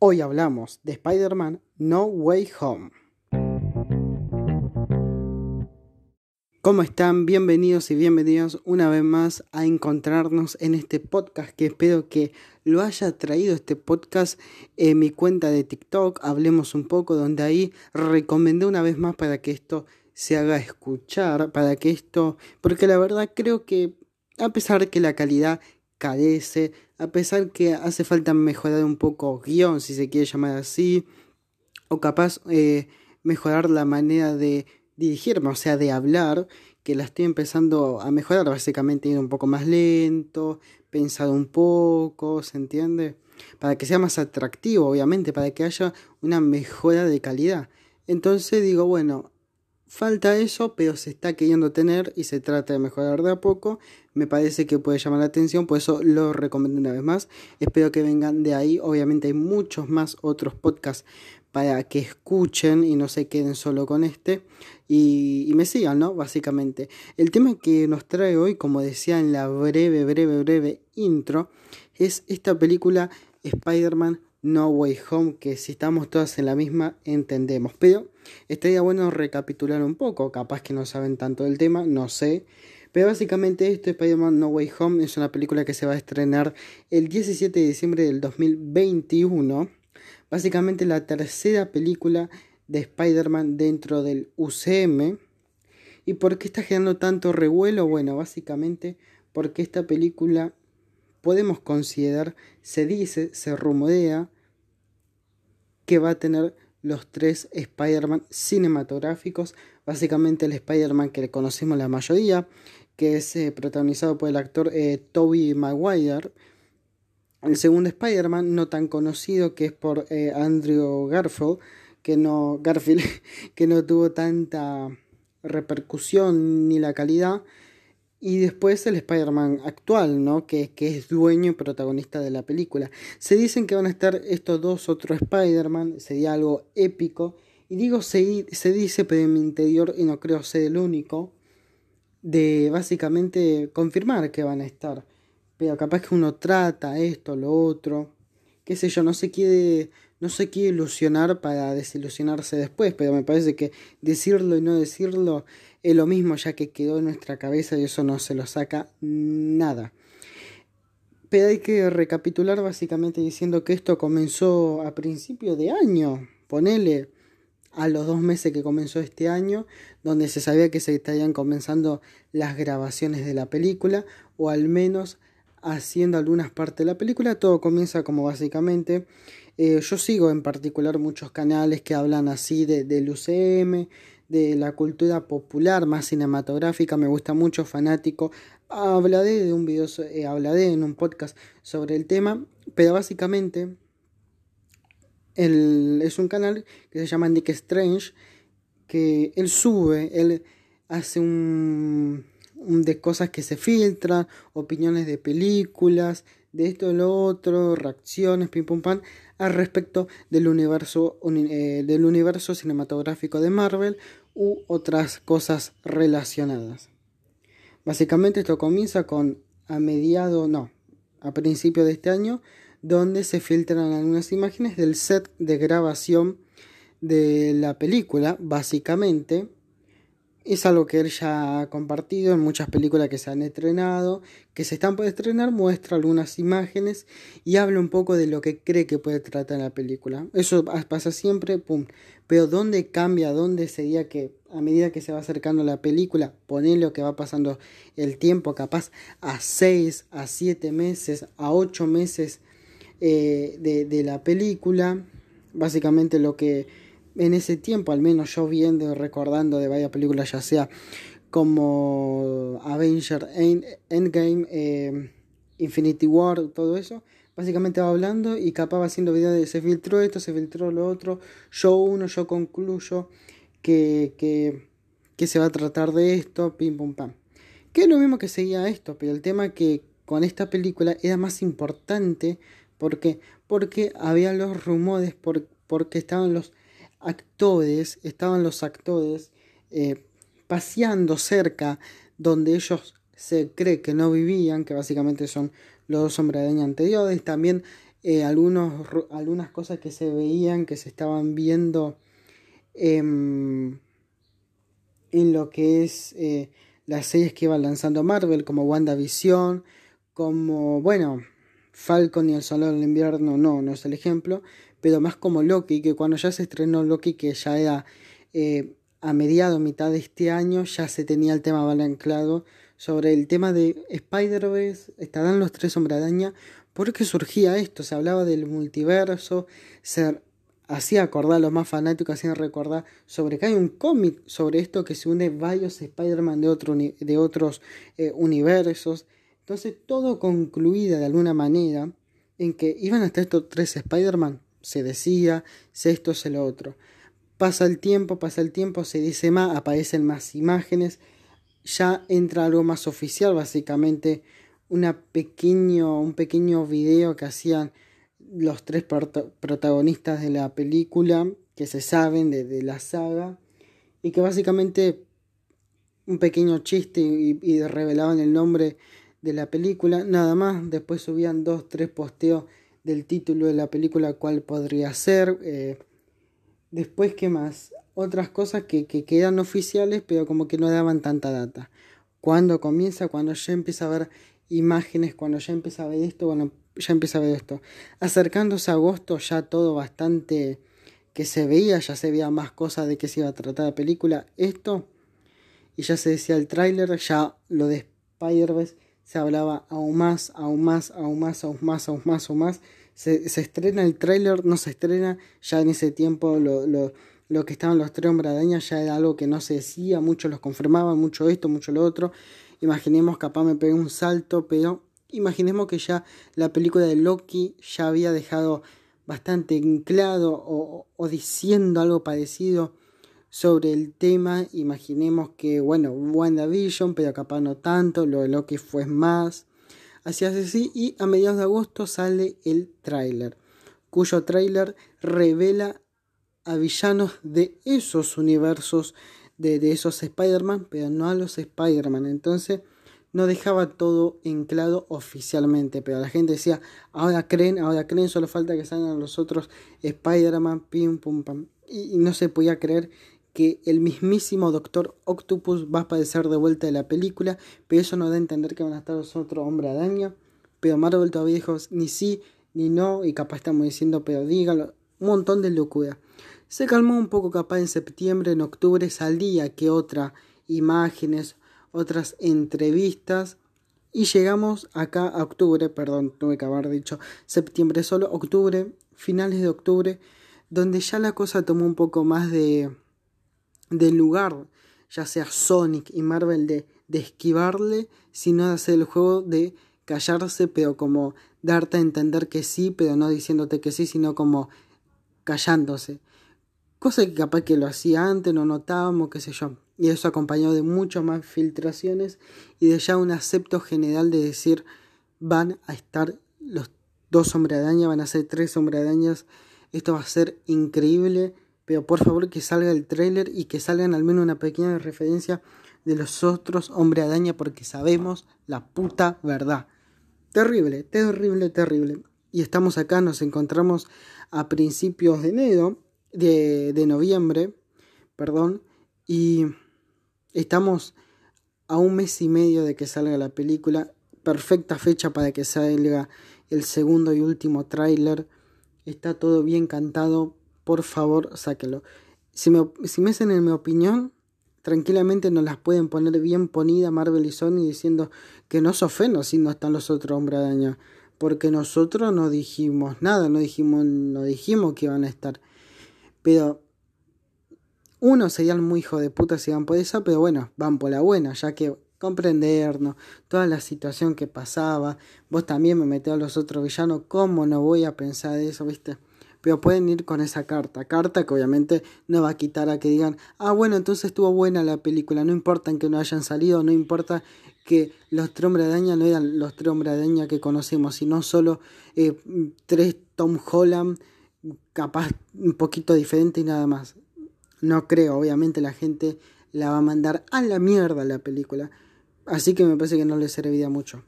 Hoy hablamos de Spider-Man No Way Home. ¿Cómo están? Bienvenidos y bienvenidos una vez más a encontrarnos en este podcast que espero que lo haya traído este podcast en mi cuenta de TikTok. Hablemos un poco donde ahí recomendé una vez más para que esto se haga escuchar, para que esto, porque la verdad creo que a pesar de que la calidad carece, a pesar que hace falta mejorar un poco guion, si se quiere llamar así, o capaz eh, mejorar la manera de dirigirme, o sea, de hablar, que la estoy empezando a mejorar, básicamente ir un poco más lento, pensar un poco, ¿se entiende? Para que sea más atractivo, obviamente, para que haya una mejora de calidad. Entonces digo, bueno, Falta eso, pero se está queriendo tener y se trata de mejorar de a poco. Me parece que puede llamar la atención, por eso lo recomiendo una vez más. Espero que vengan de ahí. Obviamente hay muchos más otros podcasts para que escuchen y no se queden solo con este y, y, me sigan, ¿no? Básicamente. El tema que nos trae hoy, como decía en la breve, breve, breve intro, es esta película Spider-Man No Way Home, que si estamos todas en la misma entendemos. Pero estaría bueno recapitular un poco, capaz que no saben tanto del tema, no sé. Pero básicamente esto, Spider-Man No Way Home, es una película que se va a estrenar el 17 de diciembre del 2021. Básicamente la tercera película de Spider-Man dentro del UCM. ¿Y por qué está generando tanto revuelo? Bueno, básicamente porque esta película podemos considerar, se dice, se rumorea que va a tener los tres Spider-Man cinematográficos, básicamente el Spider-Man que conocemos la mayoría, que es eh, protagonizado por el actor eh, Tobey Maguire, el segundo Spider-Man no tan conocido que es por eh, Andrew Garfield, que no Garfield que no tuvo tanta repercusión ni la calidad y después el Spider-Man actual, ¿no? Que, que, es dueño y protagonista de la película. Se dicen que van a estar estos dos otros Spider-Man, sería algo épico. Y digo se, se dice, pero en mi interior, y no creo ser el único, de básicamente confirmar que van a estar. Pero capaz que uno trata esto, lo otro, qué sé yo, no se quiere, no se quiere ilusionar para desilusionarse después, pero me parece que decirlo y no decirlo es lo mismo ya que quedó en nuestra cabeza y eso no se lo saca nada. Pero hay que recapitular básicamente diciendo que esto comenzó a principio de año, ponele a los dos meses que comenzó este año, donde se sabía que se estarían comenzando las grabaciones de la película, o al menos haciendo algunas partes de la película. Todo comienza como básicamente, eh, yo sigo en particular muchos canales que hablan así de, del UCM, de la cultura popular más cinematográfica, me gusta mucho, fanático. Hablaré de un video, eh, hablaré en un podcast sobre el tema, pero básicamente el, es un canal que se llama Nick Strange, que él sube, él hace un, un de cosas que se filtran, opiniones de películas, de esto, lo otro, reacciones, pim pum pam, al respecto del universo, eh, del universo cinematográfico de Marvel u otras cosas relacionadas. Básicamente esto comienza con a mediado, no, a principio de este año, donde se filtran algunas imágenes del set de grabación de la película, básicamente es algo que él ya ha compartido en muchas películas que se han estrenado, que se están por estrenar, muestra algunas imágenes y habla un poco de lo que cree que puede tratar la película. Eso pasa siempre, pum. Pero ¿dónde cambia? ¿Dónde sería que a medida que se va acercando la película, ponerle lo que va pasando el tiempo, capaz a 6, a 7 meses, a 8 meses eh, de, de la película? Básicamente lo que en ese tiempo, al menos yo viendo y recordando de varias películas, ya sea como Avenger Endgame, eh, Infinity War, todo eso, básicamente va hablando y capaz va haciendo videos de se filtró esto, se filtró lo otro, yo uno, yo concluyo que, que, se va a tratar de esto, pim pum pam. Que es lo mismo que seguía esto, pero el tema que con esta película era más importante, ¿por qué? Porque había los rumores, por, porque estaban los actores, estaban los actores eh, paseando cerca donde ellos se cree que no vivían, que básicamente son los dos hombres de año anteriores. También eh, algunos, algunas cosas que se veían, que se estaban viendo en lo que es eh, las series que iba lanzando Marvel, como WandaVision, como, bueno, Falcon y el Soldado del Invierno, no, no es el ejemplo, pero más como Loki, que cuando ya se estrenó Loki, que ya era eh, a mediado, mitad de este año, ya se tenía el tema anclado sobre el tema de Spider-Verse, estarán los tres hombres araña, porque surgía esto, se hablaba del multiverso, se hacía acordar a los más fanáticos, hacían recordar sobre que hay un cómic sobre esto que se une varios Spider-Man de, otro, de otros eh, universos. Entonces todo concluida de alguna manera en que iban a estar estos tres Spider-Man, se decía, se esto, se lo otro. Pasa el tiempo, pasa el tiempo, se dice más, aparecen más imágenes, ya entra algo más oficial, básicamente una pequeño, un pequeño video que hacían los tres protagonistas de la película, que se saben de, la saga, y que básicamente un pequeño chiste y, revelaban el nombre de la película, nada más, después subían dos, tres posteos del título de la película, cuál podría ser, eh, después, ¿qué más? Otras cosas que, que quedan oficiales, pero como que no daban tanta data. Cuando comienza, cuando ya empieza a ver imágenes, cuando ya empieza a ver esto, bueno, ya empieza a ver esto. Acercándose a agosto ya todo bastante que se veía, ya se veía más cosas de qué se iba a tratar la película. Esto, y ya se decía el tráiler, ya lo de Spider-Verse se hablaba aún más, aún más, aún más, aún más, aún más, aún más. Se, se estrena el tráiler, no se estrena, ya en ese tiempo lo, lo, lo que estaban los tres hombres ya era algo que no se decía, muchos los confirmaban, mucho esto, mucho lo otro. Imaginemos, capaz me pegué un salto, pero imaginemos que ya la película de Loki ya había dejado bastante enclado o, o, diciendo algo parecido sobre el tema. Imaginemos que, bueno, WandaVision, pero capaz no tanto, lo de Loki fue más. Hace así, y a mediados de agosto sale el tráiler, cuyo tráiler revela a villanos de esos universos, de, esos Spider-Man, pero no a los Spider-Man. Entonces, no dejaba todo enclado oficialmente, pero la gente decía, ahora creen, ahora creen, solo falta que salgan los otros Spider-Man, pim, pum, pam. Y, no se podía creer que el mismísimo Doctor Octopus va a aparecer de vuelta de la película, pero eso no da a entender que van a estar los otros hombres araña. Pero Marvel todavía dijo ni sí, ni no, y capaz estamos diciendo, pero dígalo, un montón de locura. Se calmó un poco capaz en septiembre, en octubre salía que otra imágenes otras entrevistas y llegamos acá a octubre, perdón, tuve que haber dicho septiembre solo, octubre, finales de octubre, donde ya la cosa tomó un poco más de, de lugar, ya sea Sonic y Marvel de, de esquivarle, sino de hacer el juego de callarse, pero como darte a entender que sí, pero no diciéndote que sí, sino como callándose. Cosa que capaz que lo hacía antes, no notábamos, qué sé yo y eso acompañado de muchas más filtraciones y de ya un acepto general de decir van a estar los dos hombres araña, van a ser tres hombres arañas, esto va a ser increíble, pero por favor que salga el trailer y que salgan al menos una pequeña referencia de los otros hombres araña porque sabemos la puta verdad. Terrible, terrible, terrible. Y estamos acá, nos encontramos a principios de enero, de, de noviembre, perdón, y Estamos a un mes y medio de que salga la película. Perfecta fecha para que salga el segundo y último tráiler. Está todo bien cantado. Por favor, sáquelo. Si me, si me hacen en mi opinión, tranquilamente nos las pueden poner bien ponida Marvel y Sony diciendo que no se ofendan si no están los otros hombres araña. Porque nosotros no dijimos nada, no dijimos, no dijimos que iban a estar. Pero uno serían muy hijo de puta si van por esa, pero bueno, van por la buena, ya que comprendernos, toda la situación que pasaba, vos también me metés a los otros villanos, ¿cómo no voy a pensar eso, viste? Pero pueden ir con esa carta, carta que obviamente no va a quitar a que digan, ah, bueno, entonces estuvo buena la película, no importa en que no hayan salido, no importa que los tres hombres araña no eran los tres hombres araña que conocemos, sino solo eh, tres Tom Holland, capaz un poquito diferente y nada más. No creo, obviamente la gente la va a mandar a la mierda la película. Así que me parece que no le serviría mucho.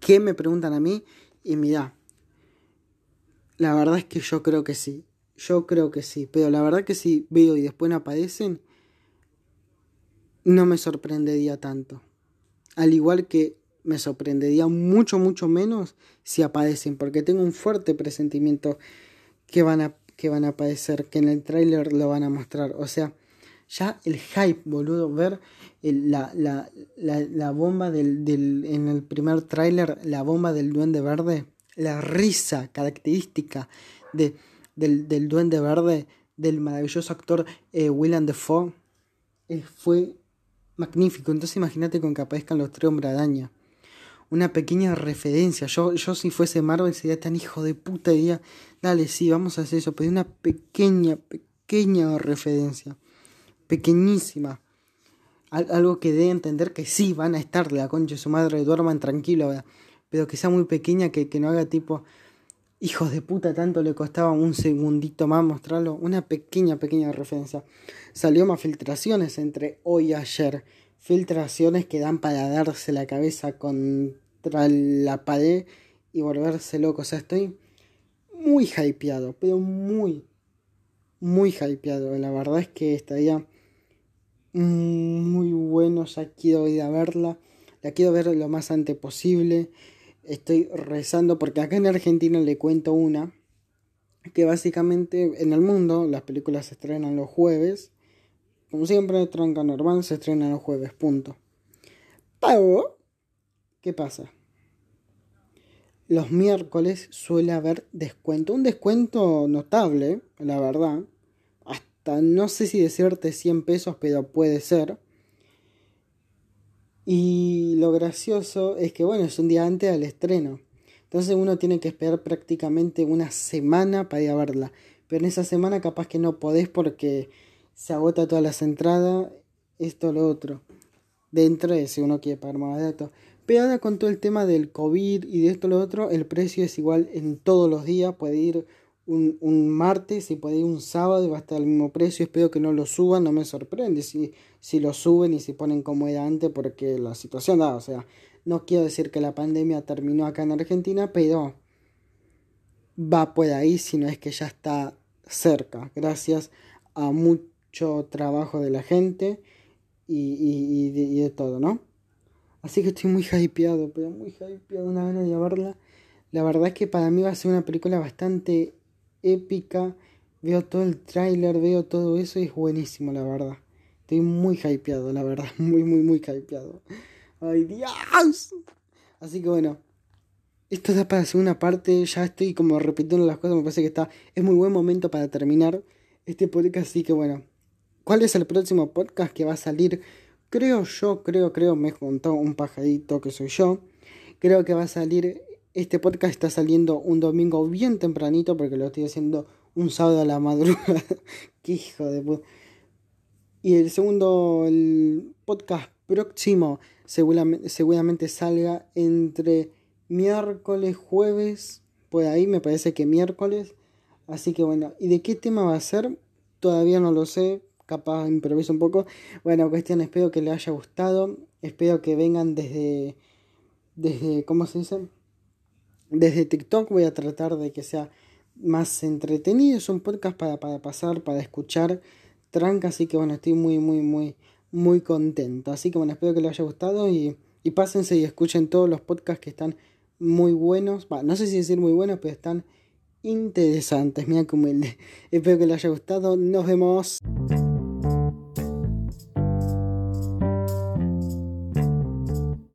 ¿Qué me preguntan a mí? Y mira, La verdad es que yo creo que sí. Yo creo que sí. Pero la verdad que si veo y después no aparecen, no me sorprendería tanto. Al igual que me sorprendería mucho, mucho menos si aparecen. Porque tengo un fuerte presentimiento que van a, que van a aparecer. Que en el tráiler lo van a mostrar. O sea, ya el hype, boludo. Ver la, la, la, la, bomba del, del, en el primer tráiler, la bomba del duende verde la risa característica de, del, del, Duende Verde, del maravilloso actor eh, Willem Dafoe, fue magnífico. Entonces imagínate con que aparezcan los tres hombres araña. Una pequeña referencia. Yo, yo si fuese Marvel sería tan hijo de puta y diría, dale, sí, vamos a hacer eso. Pero una pequeña, pequeña referencia. Pequeñísima. algo que dé a entender que sí van a estar la concha de su madre, duerman tranquilo. ¿verdad? Pero que sea muy pequeña, que, que no haga tipo, hijos de puta, tanto le costaba un segundito más mostrarlo. Una pequeña, pequeña referencia. Salió más filtraciones entre hoy y ayer. Filtraciones que dan para darse la cabeza contra la pared y volverse loco. O sea, estoy muy hypeado, pero muy, muy hypeado. La verdad es que estaría muy bueno. Ya quiero ir a verla. La quiero ver lo más antes posible estoy rezando porque acá en Argentina le cuento una que básicamente en el mundo las películas se estrenan los jueves. Como siempre, tranca normal se estrena los jueves, punto. Pero, ¿qué pasa? Los miércoles suele haber descuento. Un descuento notable, la verdad. Hasta no sé si decirte 100 pesos, pero puede ser. Y lo gracioso es que, bueno, es un día antes del estreno. Entonces uno tiene que esperar prácticamente una semana para ir a verla. Pero en esa semana capaz que no podés porque se agota todas las entradas, esto, lo otro. Dentro de si uno quiere pagar más datos. Pero ahora con todo el tema del COVID y de esto, lo otro, el precio es igual en todos los días. Puede ir un, un, martes y puede ir un sábado va a estar al mismo precio. Espero que no lo suban, no me sorprende si, si lo suben y si ponen como era antes porque la situación da. O sea, no quiero decir que la pandemia terminó acá en Argentina, pero va por ahí si no es que ya está cerca. Gracias a mucho trabajo de la gente y, y, y, de, todo, ¿no? Así que estoy muy hypeado, pero muy hypeado, una gana de verla. La verdad es que para mí va a ser una película bastante épica. Veo todo el tráiler, veo todo eso y es buenísimo, la verdad. Estoy muy hypeado, la verdad. Muy, muy, muy hypeado. ¡Ay, Dios! Así que bueno. Esto da para hacer una parte. Ya estoy como repitiendo las cosas. Me parece que está. Es muy buen momento para terminar este podcast. Así que bueno. ¿Cuál es el próximo podcast que va a salir? Creo yo, creo, creo, me contó un pajarito que soy yo. Creo que va a salir este podcast está saliendo un domingo bien tempranito porque lo estoy haciendo un sábado a la madrugada. Qué hijo de puta. Y el segundo, el podcast próximo, seguramente, seguramente salga entre miércoles, jueves, por ahí me parece que miércoles. Así que bueno, ¿y de qué tema va a ser? Todavía no lo sé, capaz improviso un poco. Bueno, cuestión, espero que les haya gustado. Espero que vengan desde, desde, ¿cómo se dice? Desde TikTok voy a tratar de que sea más entretenido. Es un podcast para, para pasar, para escuchar tranca. Así que bueno, estoy muy, muy, muy, muy contento. Así que bueno, espero que les haya gustado y, y pásense y escuchen todos los podcasts que están muy buenos. no sé si decir muy buenos, pero están interesantes. Mira como humilde. Espero que les haya gustado. Nos vemos.